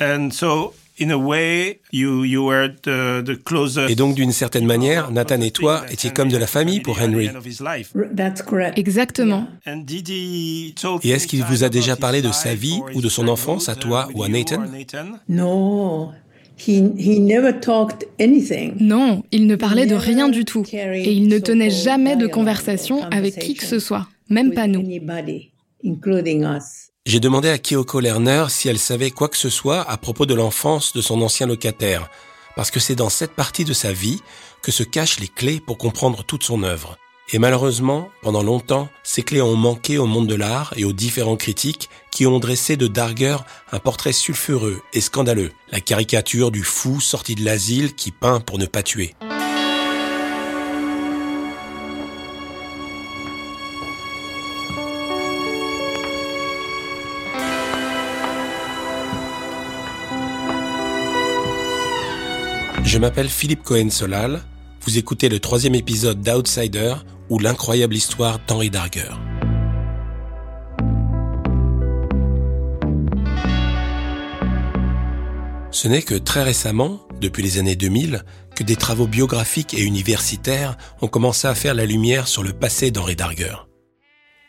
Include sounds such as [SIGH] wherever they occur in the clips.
And so et donc, d'une certaine manière, Nathan et toi étiez comme de la famille pour Henry. Exactement. Et est-ce qu'il vous a déjà parlé de sa vie ou de son enfance à toi ou à Nathan? Non. Non, il ne parlait de rien du tout. Et il ne tenait jamais de conversation avec qui que ce soit, même pas nous. J'ai demandé à Kyoko Lerner si elle savait quoi que ce soit à propos de l'enfance de son ancien locataire, parce que c'est dans cette partie de sa vie que se cachent les clés pour comprendre toute son œuvre. Et malheureusement, pendant longtemps, ces clés ont manqué au monde de l'art et aux différents critiques qui ont dressé de Darger un portrait sulfureux et scandaleux, la caricature du fou sorti de l'asile qui peint pour ne pas tuer. Je m'appelle Philippe Cohen-Solal. Vous écoutez le troisième épisode d'Outsider ou l'incroyable histoire d'Henri Darger. Ce n'est que très récemment, depuis les années 2000, que des travaux biographiques et universitaires ont commencé à faire la lumière sur le passé d'Henri Darger.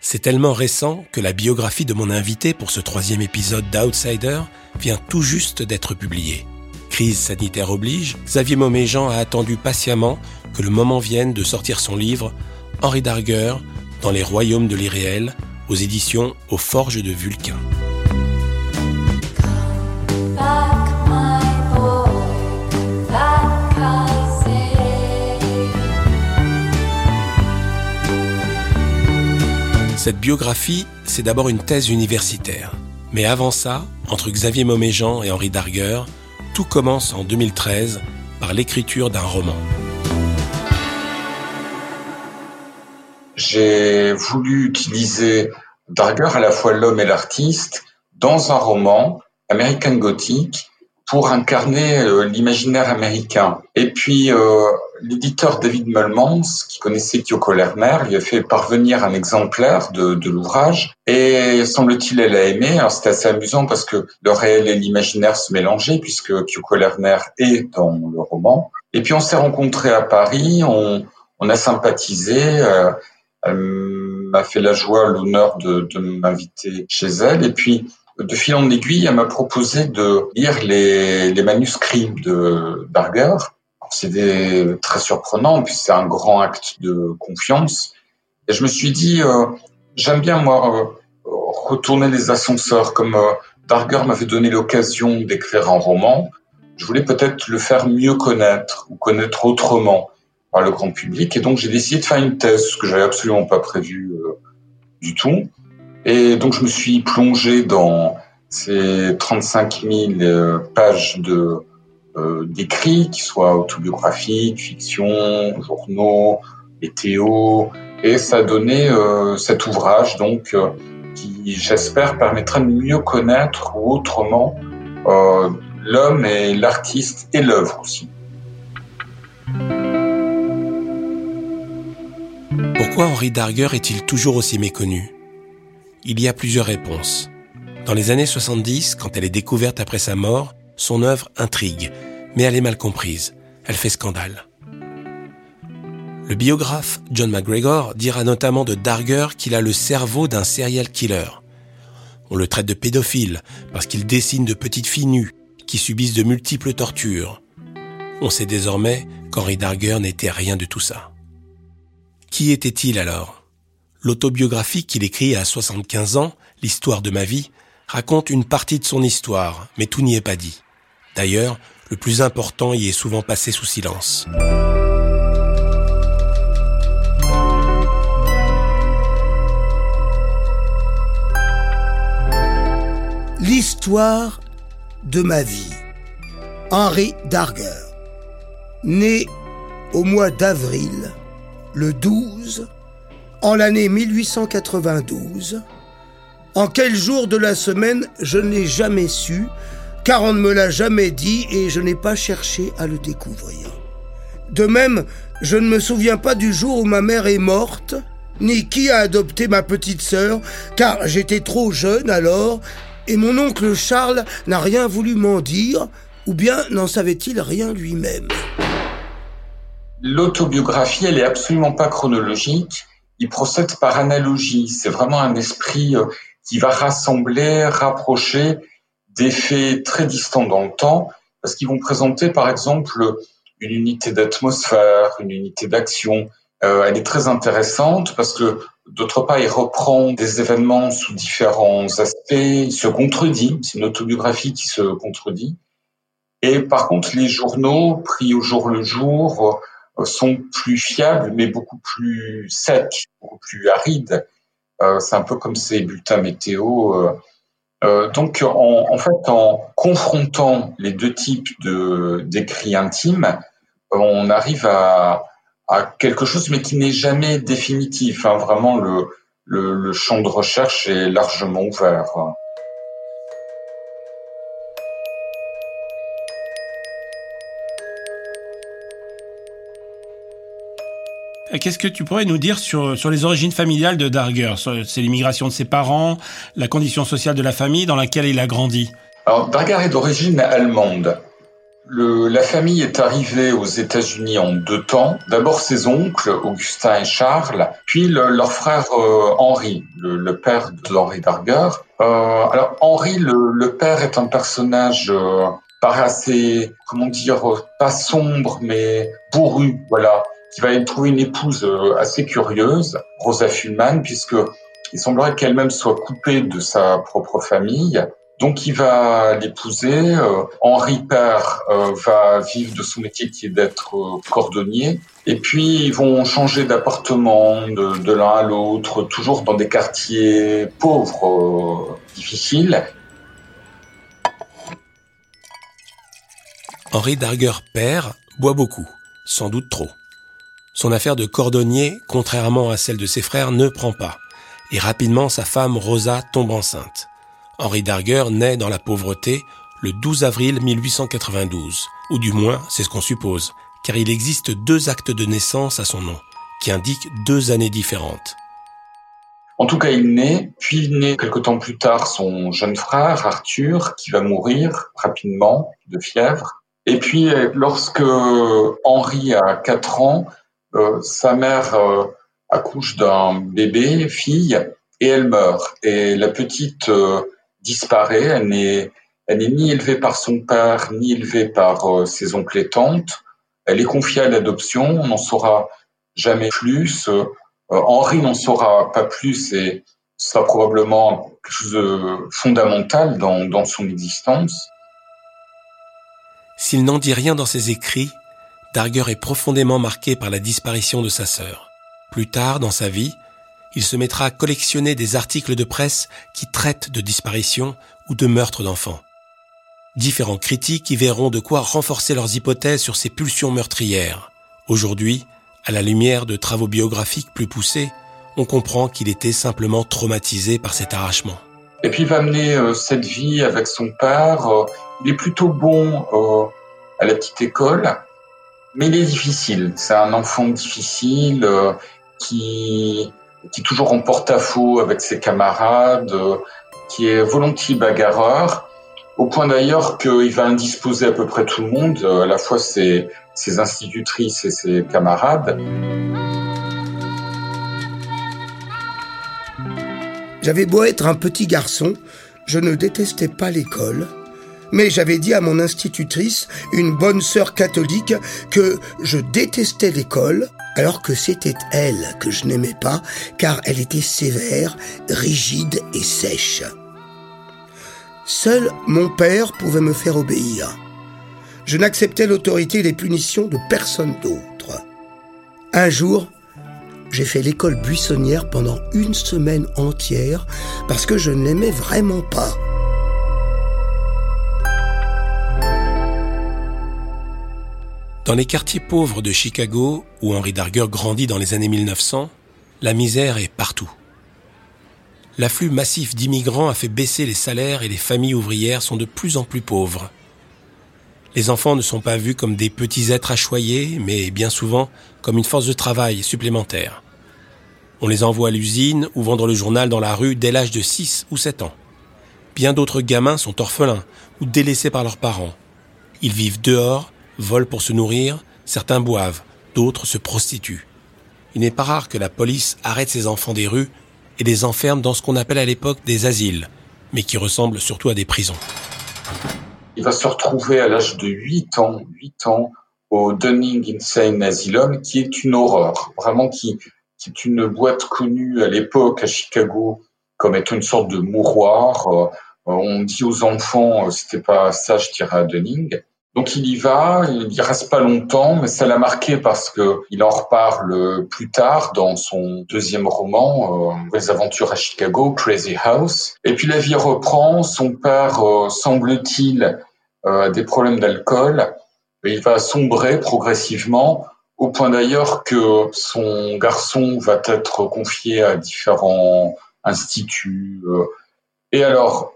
C'est tellement récent que la biographie de mon invité pour ce troisième épisode d'Outsider vient tout juste d'être publiée. Crise sanitaire oblige, Xavier Moméjean a attendu patiemment que le moment vienne de sortir son livre Henri Darger dans les royaumes de l'irréel aux éditions Aux Forges de Vulcain. Cette biographie, c'est d'abord une thèse universitaire. Mais avant ça, entre Xavier Moméjean et Henri Darger, tout commence en 2013 par l'écriture d'un roman. J'ai voulu utiliser Darger, à la fois l'homme et l'artiste, dans un roman, American Gothic, pour incarner euh, l'imaginaire américain. Et puis, euh, l'éditeur David Mulmans, qui connaissait Kyoko Lerner, lui a fait parvenir un exemplaire de, de l'ouvrage. Et semble-t-il, elle a aimé. Alors, c'était assez amusant parce que le réel et l'imaginaire se mélangeaient, puisque Kyoko Lerner est dans le roman. Et puis, on s'est rencontrés à Paris, on, on a sympathisé. Euh, elle m'a fait la joie, l'honneur de, de m'inviter chez elle. Et puis, de fil en aiguille, elle m'a proposé de lire les, les manuscrits de Barger. C'était très surprenant, puis c'est un grand acte de confiance. Et je me suis dit, euh, j'aime bien moi euh, retourner les ascenseurs, comme euh, Darger m'avait donné l'occasion d'écrire un roman. Je voulais peut-être le faire mieux connaître ou connaître autrement par le grand public. Et donc j'ai décidé de faire une thèse, ce que j'avais absolument pas prévu du tout. Et donc je me suis plongé dans ces 35 000 euh, pages de euh, d'écrits, qui soient autobiographiques, fiction, journaux, météo, et ça a donné euh, cet ouvrage donc euh, qui, j'espère, permettra de mieux connaître autrement euh, l'homme et l'artiste et l'œuvre aussi. Pourquoi Henri Darger est-il toujours aussi méconnu? Il y a plusieurs réponses. Dans les années 70, quand elle est découverte après sa mort, son œuvre intrigue, mais elle est mal comprise. Elle fait scandale. Le biographe John McGregor dira notamment de Darger qu'il a le cerveau d'un serial killer. On le traite de pédophile parce qu'il dessine de petites filles nues qui subissent de multiples tortures. On sait désormais qu'Henri Darger n'était rien de tout ça. Qui était-il alors? L'autobiographie qu'il écrit à 75 ans, L'histoire de ma vie, raconte une partie de son histoire, mais tout n'y est pas dit. D'ailleurs, le plus important y est souvent passé sous silence. L'histoire de ma vie. Henri Darger. Né au mois d'avril, le 12 en l'année 1892. En quel jour de la semaine, je ne l'ai jamais su, car on ne me l'a jamais dit et je n'ai pas cherché à le découvrir. De même, je ne me souviens pas du jour où ma mère est morte, ni qui a adopté ma petite sœur, car j'étais trop jeune alors, Et mon oncle Charles n'a rien voulu m'en dire, ou bien n'en savait-il rien lui-même L'autobiographie, elle est absolument pas chronologique. Il procède par analogie. C'est vraiment un esprit euh, qui va rassembler, rapprocher des faits très distants dans le temps, parce qu'ils vont présenter, par exemple, une unité d'atmosphère, une unité d'action. Euh, elle est très intéressante parce que d'autre part, il reprend des événements sous différents aspects, il se contredit, c'est une autobiographie qui se contredit. Et par contre, les journaux pris au jour le jour euh, sont plus fiables, mais beaucoup plus secs, beaucoup plus arides. Euh, c'est un peu comme ces bulletins météo. Euh, donc, en, fait, en confrontant les deux types de d'écrits intimes, on arrive à, quelque chose, mais qui n'est jamais définitif. Hein. Vraiment, le champ de recherche est largement ouvert. Qu'est-ce que tu pourrais nous dire sur, sur les origines familiales de Darger? C'est l'immigration de ses parents, la condition sociale de la famille dans laquelle il a grandi Alors, Darger est d'origine allemande. Le, la famille est arrivée aux États-Unis en deux temps. D'abord ses oncles, Augustin et Charles, puis le, leur frère euh, Henri, le, père d'Henri Darger. Euh, alors Henri, le, père, est un personnage euh, pas assez, comment dire, pas sombre, mais bourru, voilà qui va trouver une épouse euh, assez curieuse, Rosa Fulman, puisque il semblerait qu'elle-même soit coupée de sa propre famille. Donc il va l'épouser. Euh, Henri Père euh, va vivre de son métier qui est d'être cordonnier. Et puis ils vont changer d'appartement de, de l'un à l'autre, toujours dans des quartiers pauvres, difficiles. Henri Darger père boit beaucoup, sans doute trop. Son affaire de cordonnier, contrairement à celle de ses frères, ne prend pas. Et rapidement, sa femme Rosa tombe enceinte. Henri Darger naît dans la pauvreté le 12 avril 1892, ou du moins c'est ce qu'on suppose, car il existe deux actes de naissance à son nom, qui indiquent deux années différentes. En tout cas, il naît, puis il naît quelque temps plus tard son jeune frère, Arthur, qui va mourir rapidement de fièvre. Et puis, lorsque Henri a 4 ans, euh, sa mère euh, accouche d'un bébé, fille, et elle meurt. Et la petite euh, disparaît. Elle n'est, ni élevée par son père, ni élevée par ses oncles et tantes. Elle est confiée à l'adoption. On n'en saura jamais plus. Henri n'en saura pas plus et ce sera probablement quelque chose de fondamental dans son existence. S'il n'en dit rien dans ses écrits, Darger est profondément marqué par la disparition de sa sœur. Plus tard dans sa vie, il se mettra à collectionner des articles de presse qui traitent de disparition ou de meurtre d'enfants. Différents critiques y verront de quoi renforcer leurs hypothèses sur ces pulsions meurtrières. Aujourd'hui, à la lumière de travaux biographiques plus poussés, on comprend qu'il était simplement traumatisé par cet arrachement. Et puis il va mener euh, cette vie avec son père. Euh, il est plutôt bon euh, à la petite école, mais il est difficile. C'est un enfant difficile euh, qui, qui est toujours en porte-à-faux avec ses camarades, euh, qui est volontiers bagarreur, au point d'ailleurs qu'il va indisposer à peu près tout le monde, euh, à la fois ses, ses institutrices et ses camarades. J'avais beau être un petit garçon, je ne détestais pas l'école mais j'avais dit à mon institutrice, une bonne sœur catholique, que je détestais l'école, alors que c'était elle que je n'aimais pas, car elle était sévère, rigide et sèche. Seul mon père pouvait me faire obéir. Je n'acceptais l'autorité et les punitions de personne d'autre. Un jour, j'ai fait l'école buissonnière pendant une semaine entière parce que je ne l'aimais vraiment pas. Dans les quartiers pauvres de Chicago, où Henri Darger grandit dans les années 1900, la misère est partout. L'afflux massif d'immigrants a fait baisser les salaires et les familles ouvrières sont de plus en plus pauvres. Les enfants ne sont pas vus comme des petits êtres à choyer, mais bien souvent comme une force de travail supplémentaire. On les envoie à l'usine ou vendre le journal dans la rue dès l'âge de 6 ou 7 ans. Bien d'autres gamins sont orphelins ou délaissés par leurs parents. Ils vivent dehors, volent pour se nourrir, certains boivent, d'autres se prostituent. Il n'est pas rare que la police arrête ces enfants des rues et les enferme dans ce qu'on appelle à l'époque des asiles, mais qui ressemblent surtout à des prisons. Il va se retrouver à l'âge de 8 ans, 8 ans, au Dunning Insane Asylum, qui est une horreur, vraiment qui, qui est une boîte connue à l'époque à Chicago comme étant une sorte de mouroir. Euh, on dit aux enfants, euh, c'était pas ça, je dirais à Dunning. Donc il y va, il y reste pas longtemps, mais ça l'a marqué parce que il en reparle plus tard dans son deuxième roman, euh, Les aventures à Chicago, Crazy House. Et puis la vie reprend, son père, euh, semble-t-il, euh, des problèmes d'alcool, et il va sombrer progressivement, au point d'ailleurs que son garçon va être confié à différents instituts. et alors,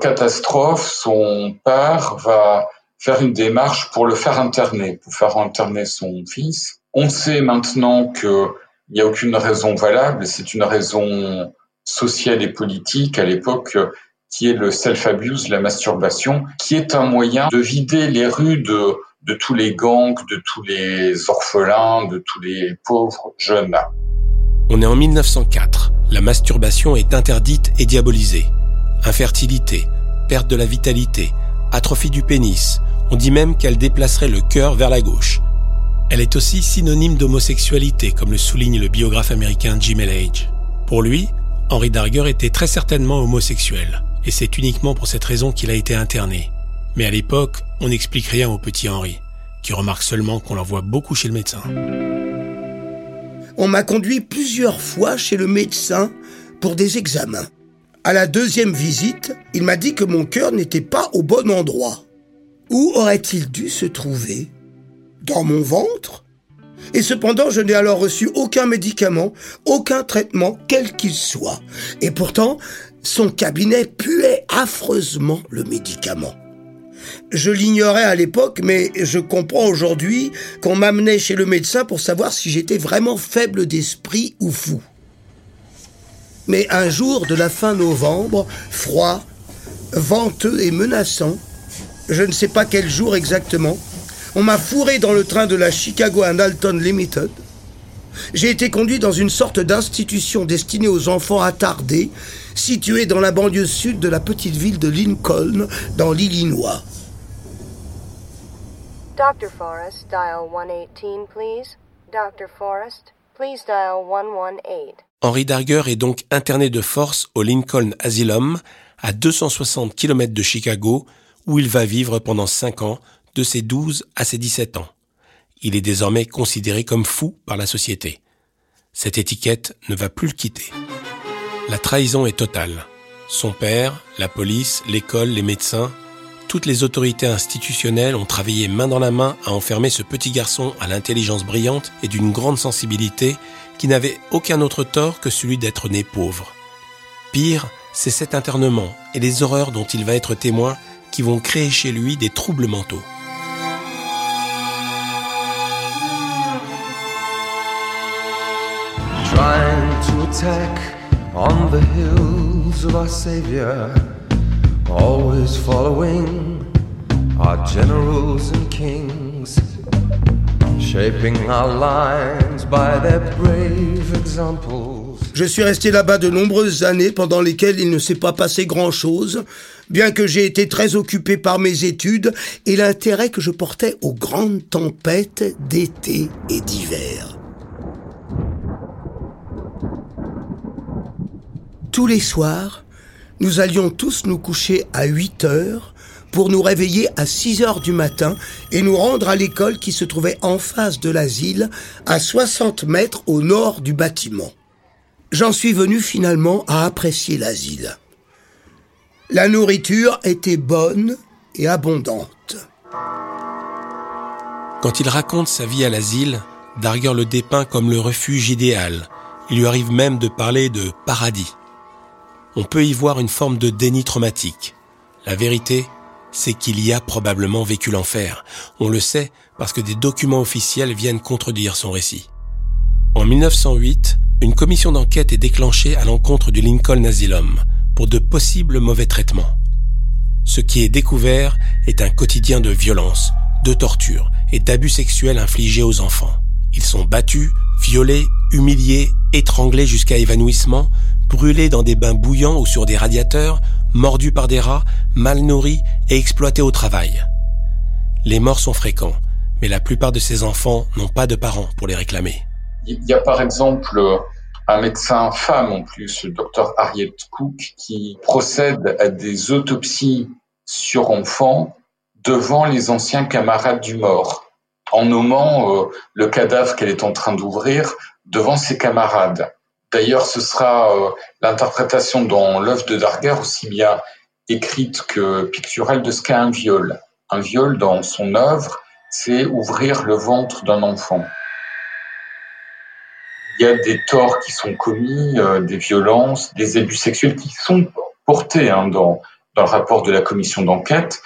catastrophe, son père va faire une démarche pour le faire interner, pour faire interner son fils. On sait maintenant qu'il n'y a aucune raison valable, c'est une raison sociale et politique à l'époque qui est le self-abuse, la masturbation, qui est un moyen de vider les rues de, de tous les gangs, de tous les orphelins, de tous les pauvres jeunes. On est en 1904. La masturbation est interdite et diabolisée. Infertilité, perte de la vitalité, atrophie du pénis, on dit même qu'elle déplacerait le cœur vers la gauche. Elle est aussi synonyme d'homosexualité, comme le souligne le biographe américain Jim Elage. Pour lui, Henry Darger était très certainement homosexuel, et c'est uniquement pour cette raison qu'il a été interné. Mais à l'époque, on n'explique rien au petit Henry, qui remarque seulement qu'on l'envoie beaucoup chez le médecin. On m'a conduit plusieurs fois chez le médecin pour des examens. À la deuxième visite, il m'a dit que mon cœur n'était pas au bon endroit. Où aurait-il dû se trouver? Dans mon ventre? Et cependant, je n'ai alors reçu aucun médicament, aucun traitement, quel qu'il soit. Et pourtant, son cabinet puait affreusement le médicament. Je l'ignorais à l'époque, mais je comprends aujourd'hui qu'on m'amenait chez le médecin pour savoir si j'étais vraiment faible d'esprit ou fou. Mais un jour de la fin novembre, froid, venteux et menaçant, je ne sais pas quel jour exactement, on m'a fourré dans le train de la Chicago and Alton Limited. J'ai été conduit dans une sorte d'institution destinée aux enfants attardés, située dans la banlieue sud de la petite ville de Lincoln, dans l'Illinois. Dr. Forrest, dial 118, please. Dr. Forrest, please dial 118. Henry Darger est donc interné de force au Lincoln Asylum, à 260 km de Chicago, où il va vivre pendant 5 ans, de ses 12 à ses 17 ans. Il est désormais considéré comme fou par la société. Cette étiquette ne va plus le quitter. La trahison est totale. Son père, la police, l'école, les médecins, toutes les autorités institutionnelles ont travaillé main dans la main à enfermer ce petit garçon à l'intelligence brillante et d'une grande sensibilité qui n'avait aucun autre tort que celui d'être né pauvre. Pire, c'est cet internement et les horreurs dont il va être témoin qui vont créer chez lui des troubles mentaux. Trying to attack on the hills of our Savior, always following our generals and kings, shaping our lines by their brave examples. Je suis resté là-bas de nombreuses années pendant lesquelles il ne s'est pas passé grand-chose, bien que j'ai été très occupé par mes études et l'intérêt que je portais aux grandes tempêtes d'été et d'hiver. Tous les soirs, nous allions tous nous coucher à 8 heures pour nous réveiller à 6 heures du matin et nous rendre à l'école qui se trouvait en face de l'asile, à 60 mètres au nord du bâtiment j'en suis venu finalement à apprécier l'asile. La nourriture était bonne et abondante. Quand il raconte sa vie à l'asile, Darger le dépeint comme le refuge idéal. Il lui arrive même de parler de paradis. On peut y voir une forme de déni traumatique. La vérité, c'est qu'il y a probablement vécu l'enfer. On le sait parce que des documents officiels viennent contredire son récit. En 1908, une commission d'enquête est déclenchée à l'encontre du Lincoln Asylum pour de possibles mauvais traitements. Ce qui est découvert est un quotidien de violence, de torture et d'abus sexuels infligés aux enfants. Ils sont battus, violés, humiliés, étranglés jusqu'à évanouissement, brûlés dans des bains bouillants ou sur des radiateurs, mordus par des rats, mal nourris et exploités au travail. Les morts sont fréquents, mais la plupart de ces enfants n'ont pas de parents pour les réclamer. Il y a par exemple un médecin femme en plus, le docteur Harriet Cook, qui procède à des autopsies sur enfants devant les anciens camarades du mort, en nommant euh, le cadavre qu'elle est en train d'ouvrir devant ses camarades. D'ailleurs, ce sera euh, l'interprétation dans l'œuvre de Darger aussi bien écrite que picturale de ce qu'est un viol. Un viol dans son œuvre, c'est ouvrir le ventre d'un enfant. Il y a des torts qui sont commis, euh, des violences, des abus sexuels qui sont portés hein, dans, dans le rapport de la commission d'enquête.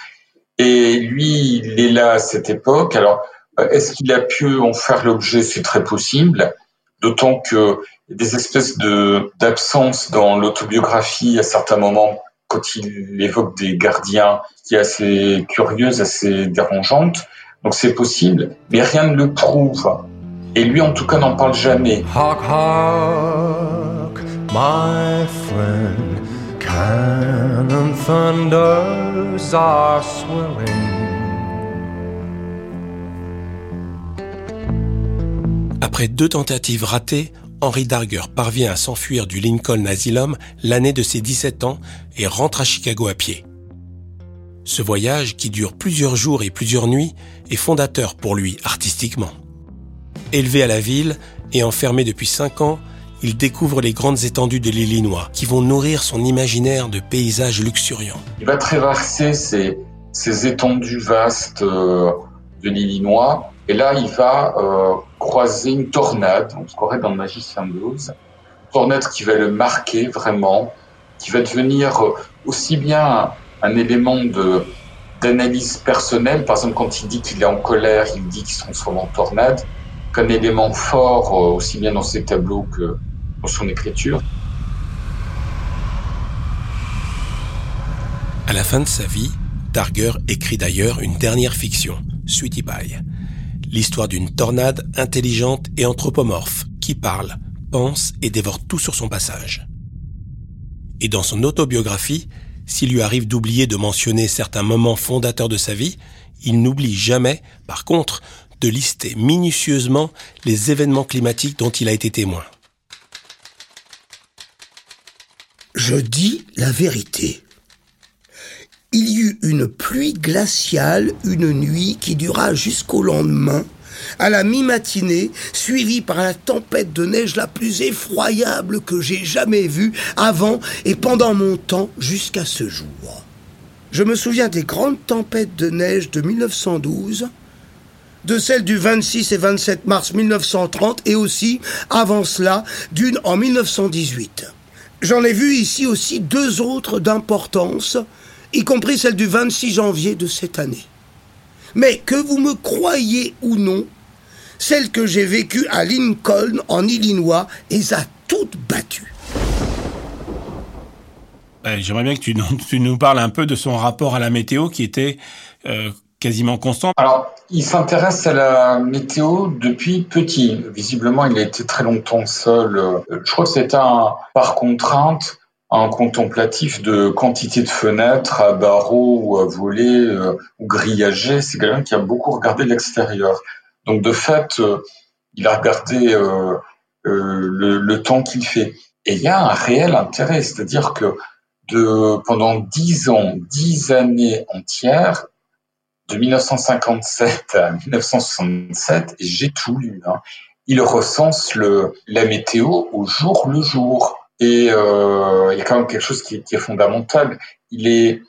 Et lui, il est là à cette époque. Alors, euh, est-ce qu'il a pu en faire l'objet? C'est très possible. D'autant que des espèces de d'absence dans l'autobiographie à certains moments quand il évoque des gardiens qui est assez curieuse, assez dérangeante. Donc c'est possible, mais rien ne le prouve. Et lui, en tout cas, n'en parle jamais. Hark, hark, my friend, cannon thunders are swelling. Après deux tentatives ratées, Henry Darger parvient à s'enfuir du Lincoln Asylum l'année de ses 17 ans et rentre à Chicago à pied. Ce voyage, qui dure plusieurs jours et plusieurs nuits, est fondateur pour lui artistiquement. Élevé à la ville et enfermé depuis cinq ans, il découvre les grandes étendues de l'Illinois qui vont nourrir son imaginaire de paysages luxuriants. Il va traverser ces, ces étendues vastes euh, de l'Illinois et là il va euh, croiser une tornade, on se croirait dans le Magicien d'Oz, tornade qui va le marquer vraiment, qui va devenir euh, aussi bien un élément de d'analyse personnelle, par exemple quand il dit qu'il est en colère, il dit qu'il se transforme en tornade, qu'un élément fort, euh, aussi bien dans ses tableaux que dans son écriture. À la fin de sa vie, Darger écrit d'ailleurs une dernière fiction, Sweetie Pie, l'histoire d'une tornade intelligente et anthropomorphe qui parle, pense et dévore tout sur son passage. Et dans son autobiographie, s'il lui arrive d'oublier de mentionner certains moments fondateurs de sa vie, il n'oublie jamais, par contre, de lister minutieusement les événements climatiques dont il a été témoin. Je dis la vérité. Il y eut une pluie glaciale une nuit qui dura jusqu'au lendemain, à la mi-matinée, suivie par la tempête de neige la plus effroyable que j'ai jamais vue avant et pendant mon temps jusqu'à ce jour. Je me souviens des grandes tempêtes de neige de 1912, de celle du 26 et 27 mars 1930 et aussi, avant cela, d'une en 1918. J'en ai vu ici aussi deux autres d'importance, y compris celle du 26 janvier de cette année. Mais que vous me croyez ou non, celle que j'ai vécue à Lincoln, en Illinois, les a toutes battues. J'aimerais bien que tu, tu, nous parles un peu de son rapport à la météo qui était euh, quasiment constant. Alors, il s'intéresse à la météo depuis petit. Visiblement, il a été très longtemps seul. Je crois que c'est un, par contrainte, un contemplatif de quantité de fenêtres à barreaux ou à volets euh, ou grillagés. C'est quelqu'un qui a beaucoup regardé l'extérieur. Donc, de fait, euh, il a regardé euh, le, le, temps qu'il fait. Et il y a un réel intérêt, c'est-à-dire que de, pendant dix ans, dix années entières, de 1957 à 1967, et j'ai tout lu, hein, il recense le, la météo au jour le jour. Et euh, il y a quand même quelque chose qui, est fondamental. Il est,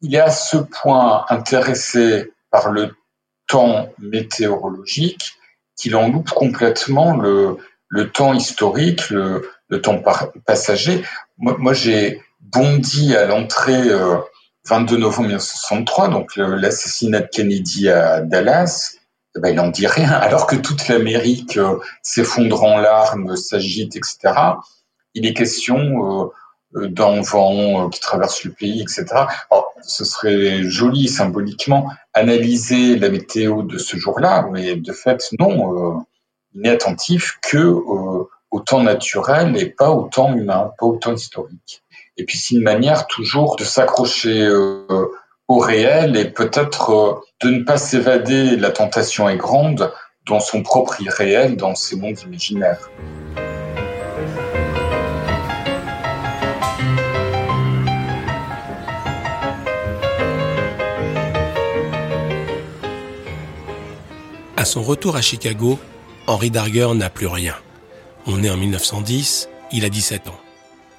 il est à ce point intéressé par le temps météorologique qu'il en loupe complètement le, le temps historique, le, le temps passager. Moi, moi j'ai bondi à l'entrée euh, 22 novembre 1963, donc l'assassinat de Kennedy à Dallas, eh ben, il n'en dit rien, [LAUGHS] alors que toute l'Amérique euh, s'effondre en larmes, s'agite, etc. Il est question euh, d'un vent qui traverse le pays, etc. ce serait joli symboliquement analyser la météo de ce jour-là, mais de fait, non, il n'est attentif que au temps naturel et pas au temps humain, pas au temps historique. Et puis c'est une manière toujours de s'accrocher au réel et peut-être de ne pas s'évader, la tentation est grande, dans son propre irréel, dans ses mondes imaginaires. À son retour à Chicago, Henry Darger n'a plus rien. On est en 1910, il a 17 ans.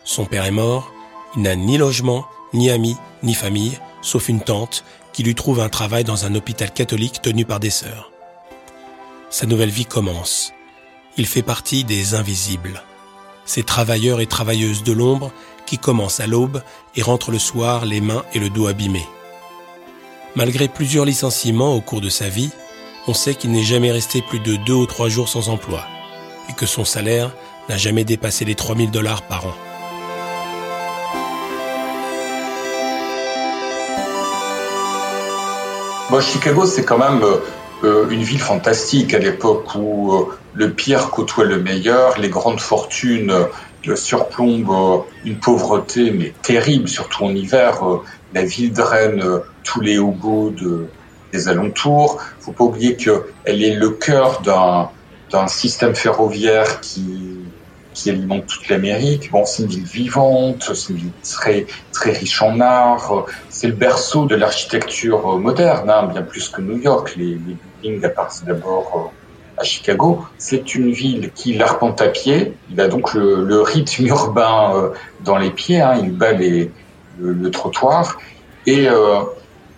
Son père est mort, il n'a ni logement, ni amis, ni famille, sauf une tante qui lui trouve un travail dans un hôpital catholique tenu par des sœurs. Sa nouvelle vie commence. Il fait partie des invisibles. Ces travailleurs et travailleuses de l'ombre qui commencent à l'aube et rentrent le soir les mains et le dos abîmés. Malgré plusieurs licenciements au cours de sa vie, on sait qu'il n'est jamais resté plus de deux ou trois jours sans emploi et que son salaire n'a jamais dépassé les 3000 dollars par an. Bon, Chicago, c'est quand même euh, euh, une ville fantastique à l'époque où euh, le pire côtoie le meilleur, les grandes fortunes surplombent une pauvreté mais terrible, surtout en hiver. La ville draine tous les hobos de, des alentours. Faut pas oublier qu'elle est le cœur d'un d'un système ferroviaire qui qui alimente toute l'Amérique. Bon, c'est une ville vivante, c'est une ville très très riche en art. C'est le berceau de l'architecture moderne, hein, bien plus que New York. Les, buildings appartiennent d'abord euh, à Chicago. C'est une ville qui l'arpente à pied. Il a donc le, le rythme [LAUGHS] urbain euh, dans les pieds. Hein. Il bat les, le, le, trottoir et euh,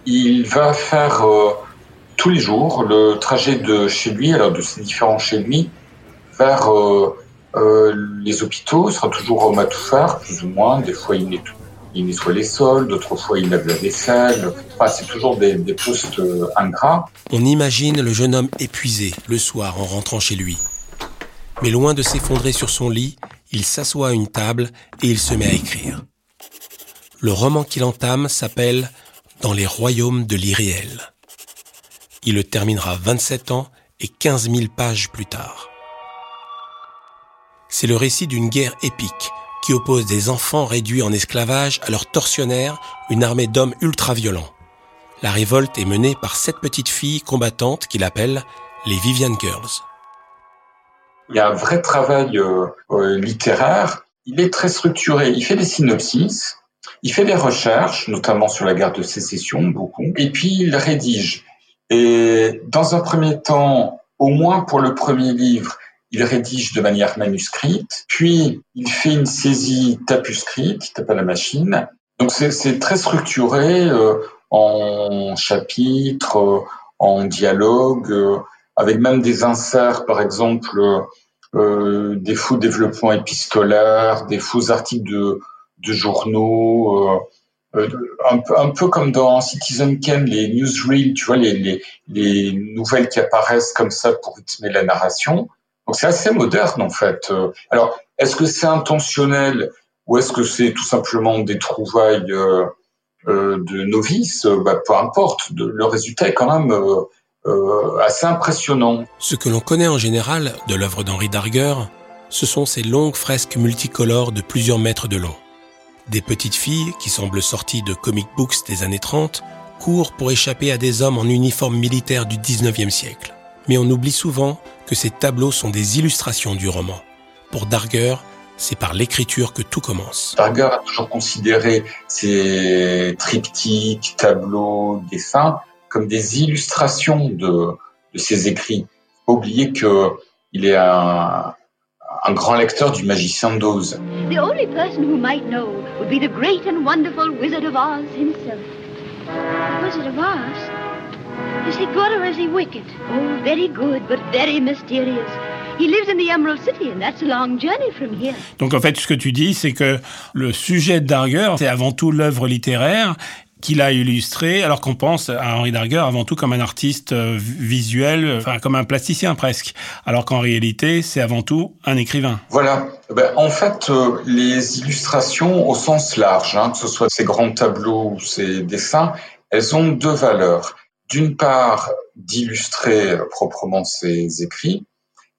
il va faire euh, tous les jours le trajet de chez lui, alors de ses différents chez lui, vers euh, euh, les hôpitaux. Sera toujours tout faire, plus ou moins. Des fois, il nettoie, les sols, d'autres fois, il lave la vaisselle. Enfin, c'est toujours des, des postes ingrats. On imagine le jeune homme épuisé le soir en rentrant chez lui. Mais loin de s'effondrer sur son lit, il s'assoit à une table et il se met à écrire. Le roman qu'il entame s'appelle dans les royaumes de l'irréel. Il le terminera 27 ans et 15 000 pages plus tard. C'est le récit d'une guerre épique qui oppose des enfants réduits en esclavage à leurs tortionnaires, une armée d'hommes ultra-violents. La révolte est menée par sept petites filles combattantes qu'il appelle les Vivian Girls. Il y a un vrai travail euh, euh, littéraire. Il est très structuré. Il fait des synopsis. Il fait des recherches, notamment sur la guerre de sécession, beaucoup, et puis il rédige. Et dans un premier temps, au moins pour le premier livre, il rédige de manière manuscrite, puis il fait une saisie tapuscrite, tape à la machine. Donc c'est très structuré euh, en chapitres, euh, en dialogue, euh, avec même des inserts, par exemple, euh, des faux développements épistolaires, des faux articles de de journaux, euh, un, peu, comme dans Citizen Kane, les newsreels, tu vois, les, les, les nouvelles qui apparaissent comme ça pour rythmer la narration. Donc c'est assez moderne en fait. Euh, alors, est-ce que c'est intentionnel ou est-ce que c'est tout simplement des trouvailles euh, de novices? Bah, Peu importe, le résultat est quand même assez impressionnant. Ce que l'on connaît en général de l'œuvre d'Henri Darger, ce sont ces longues fresques multicolores de plusieurs mètres de long. Des petites filles, qui semblent sorties de comic books des années 30, courent pour échapper à des hommes en uniforme militaire du 19e siècle. Mais on oublie souvent que ces tableaux sont des illustrations du roman. Pour Darger, c'est par l'écriture que tout commence. Darger a toujours considéré ces triptyques, tableaux, dessins comme des illustrations de, de ses écrits. Faut oublier que il est un, un grand lecteur du Magicien d'Oz. The only person who might know would be the great and wonderful Wizard of Oz himself. Wizard of Oz? Is he good or is he wicked? Oh, very good, but very mysterious. He lives in the Emerald City, and that's a long journey from here. Donc en fait, ce que tu dis, c'est que le sujet de Darger, c'est avant tout l'œuvre littéraire, qu'il a illustré, alors qu'on pense à Henri Darger avant tout comme un artiste euh, visuel, enfin comme un plasticien presque, alors qu'en réalité c'est avant tout un écrivain. Voilà. Ben, en fait, euh, les illustrations au sens large, hein, que ce soit ces grands tableaux ou ces dessins, elles ont deux valeurs. D'une part, d'illustrer proprement ses écrits,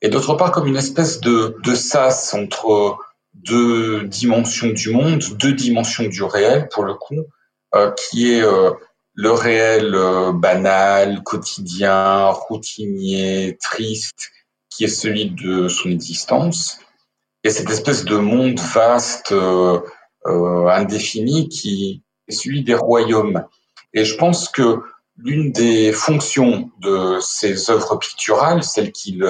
et d'autre part comme une espèce de, de sas entre deux dimensions du monde, deux dimensions du réel pour le coup, euh, qui est euh, le réel euh, banal, quotidien, routinier, triste, qui est celui de son existence, et cette espèce de monde vaste, indéfini, qui est celui des royaumes. Et je pense que l'une des fonctions de ces œuvres picturales, celle qu'il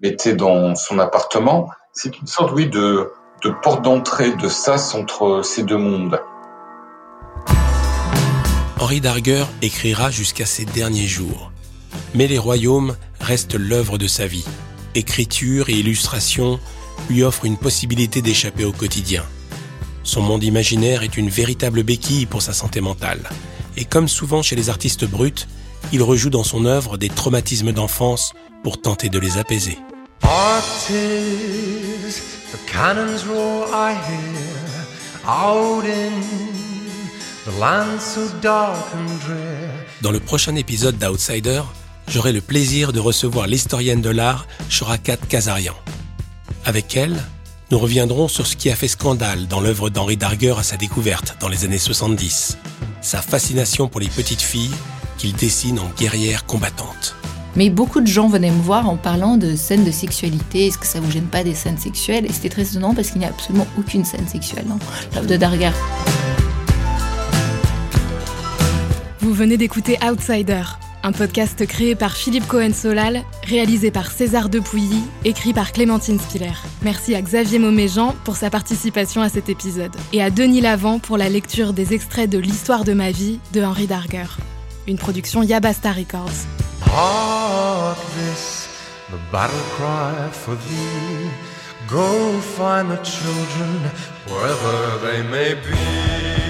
mettait dans son appartement, c'est une sorte, oui, de, de porte d'entrée, de sas entre ces deux mondes. Henri Darger écrira jusqu'à ses derniers jours. Mais les royaumes restent l'œuvre de sa vie. Écriture et illustration lui offrent une possibilité d'échapper au quotidien. Son monde imaginaire est une véritable béquille pour sa santé mentale. Et comme souvent chez les artistes bruts, il rejoue dans son œuvre des traumatismes d'enfance pour tenter de les apaiser. Dans le prochain épisode d'Outsider, j'aurai le plaisir de recevoir l'historienne de l'art Shorakat Kazarian. Avec elle, nous reviendrons sur ce qui a fait scandale dans l'œuvre d'Henri Darger à sa découverte dans les années 70, sa fascination pour les petites filles qu'il dessine en guerrières combattantes. Mais beaucoup de gens venaient me voir en parlant de scènes de sexualité. Est-ce que ça vous gêne pas des scènes sexuelles? Et c'était très étonnant parce qu'il n'y a absolument aucune scène sexuelle dans l'œuvre de Darger. Vous venez d'écouter Outsider, un podcast créé par Philippe Cohen-Solal, réalisé par César Depuilly, écrit par Clémentine Spiller. Merci à Xavier Mauméjean pour sa participation à cet épisode, et à Denis Lavant pour la lecture des extraits de L'histoire de ma vie de Henri Darger, une production Yabasta Records. Go find the children wherever they may be.